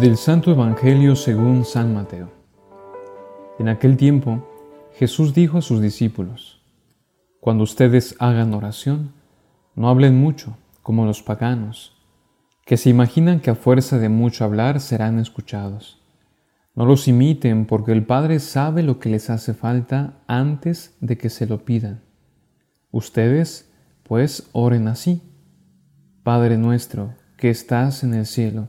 Del Santo Evangelio según San Mateo. En aquel tiempo, Jesús dijo a sus discípulos, Cuando ustedes hagan oración, no hablen mucho, como los paganos, que se imaginan que a fuerza de mucho hablar serán escuchados. No los imiten, porque el Padre sabe lo que les hace falta antes de que se lo pidan. Ustedes, pues, oren así. Padre nuestro, que estás en el cielo,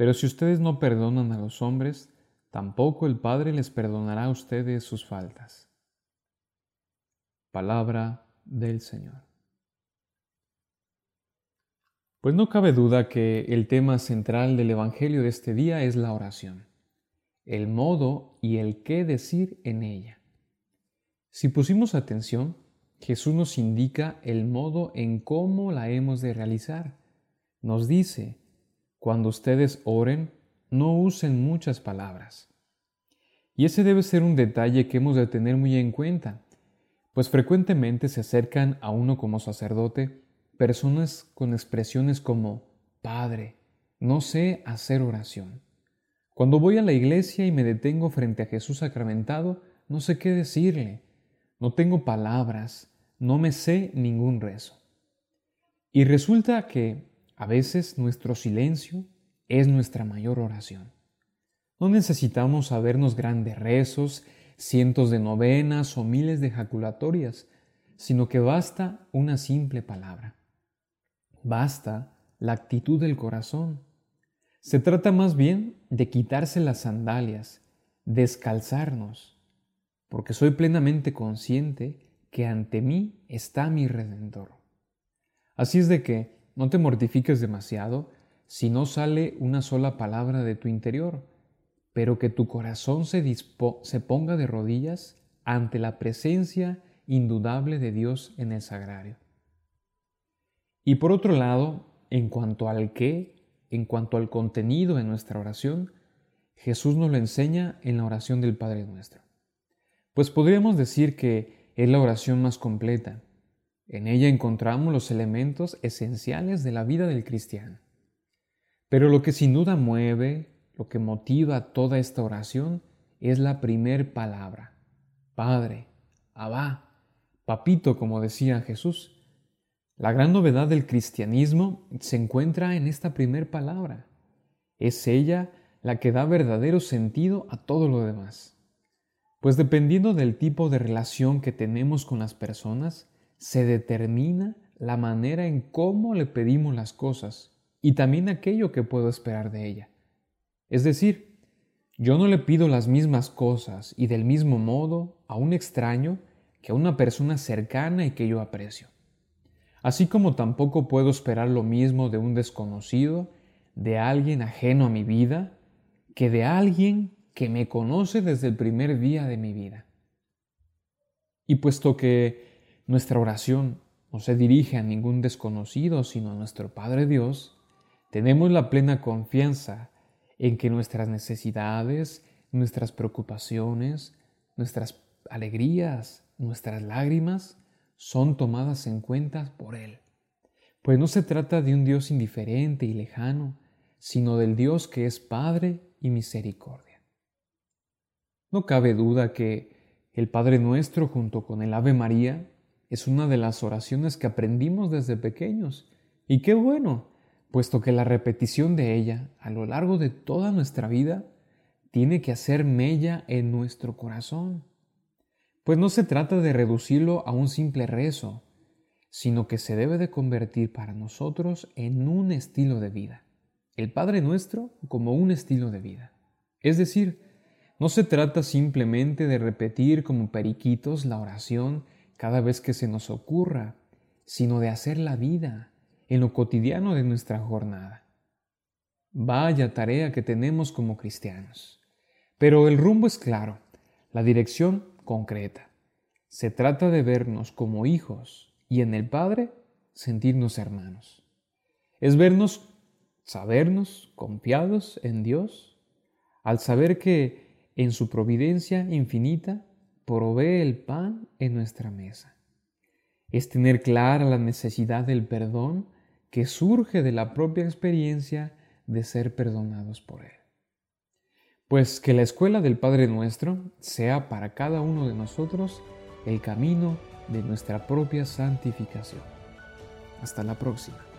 Pero si ustedes no perdonan a los hombres, tampoco el Padre les perdonará a ustedes sus faltas. Palabra del Señor. Pues no cabe duda que el tema central del Evangelio de este día es la oración, el modo y el qué decir en ella. Si pusimos atención, Jesús nos indica el modo en cómo la hemos de realizar. Nos dice, cuando ustedes oren, no usen muchas palabras. Y ese debe ser un detalle que hemos de tener muy en cuenta, pues frecuentemente se acercan a uno como sacerdote personas con expresiones como Padre, no sé hacer oración. Cuando voy a la iglesia y me detengo frente a Jesús sacramentado, no sé qué decirle, no tengo palabras, no me sé ningún rezo. Y resulta que a veces nuestro silencio es nuestra mayor oración. No necesitamos sabernos grandes rezos, cientos de novenas o miles de ejaculatorias, sino que basta una simple palabra. Basta la actitud del corazón. Se trata más bien de quitarse las sandalias, descalzarnos, porque soy plenamente consciente que ante mí está mi Redentor. Así es de que no te mortifiques demasiado si no sale una sola palabra de tu interior, pero que tu corazón se, ponga de rodillas ante la presencia indudable de Dios en el sagrario. Y por otro lado, en cuanto al qué, en cuanto al contenido de nuestra oración, Jesús nos lo enseña en la oración del Padre nuestro. Pues podríamos decir que es la oración más completa, en ella encontramos los elementos esenciales de la vida del cristiano. Pero lo que sin duda mueve, lo que motiva toda esta oración es la primer palabra. Padre, Abba, Papito, como decía Jesús. La gran novedad del cristianismo se encuentra en esta primer palabra. Es ella la que da verdadero sentido a todo lo demás. Pues dependiendo del tipo de relación que tenemos con las personas, se determina la manera en cómo le pedimos las cosas y también aquello que puedo esperar de ella. Es decir, yo no le pido las mismas cosas y del mismo modo a un extraño que a una persona cercana y que yo aprecio. Así como tampoco puedo esperar lo mismo de un desconocido, de alguien ajeno a mi vida, que de alguien que me conoce desde el primer día de mi vida. Y puesto que nuestra oración no se dirige a ningún desconocido, sino a nuestro Padre Dios, tenemos la plena confianza en que nuestras necesidades, nuestras preocupaciones, nuestras alegrías, nuestras lágrimas son tomadas en cuenta por Él. Pues no se trata de un Dios indiferente y lejano, sino del Dios que es Padre y misericordia. No cabe duda que el Padre nuestro junto con el Ave María es una de las oraciones que aprendimos desde pequeños. Y qué bueno, puesto que la repetición de ella a lo largo de toda nuestra vida tiene que hacer mella en nuestro corazón. Pues no se trata de reducirlo a un simple rezo, sino que se debe de convertir para nosotros en un estilo de vida. El Padre nuestro como un estilo de vida. Es decir, no se trata simplemente de repetir como periquitos la oración cada vez que se nos ocurra, sino de hacer la vida en lo cotidiano de nuestra jornada. Vaya tarea que tenemos como cristianos. Pero el rumbo es claro, la dirección concreta. Se trata de vernos como hijos y en el Padre sentirnos hermanos. Es vernos, sabernos confiados en Dios, al saber que en su providencia infinita provee el pan en nuestra mesa. Es tener clara la necesidad del perdón que surge de la propia experiencia de ser perdonados por Él. Pues que la escuela del Padre Nuestro sea para cada uno de nosotros el camino de nuestra propia santificación. Hasta la próxima.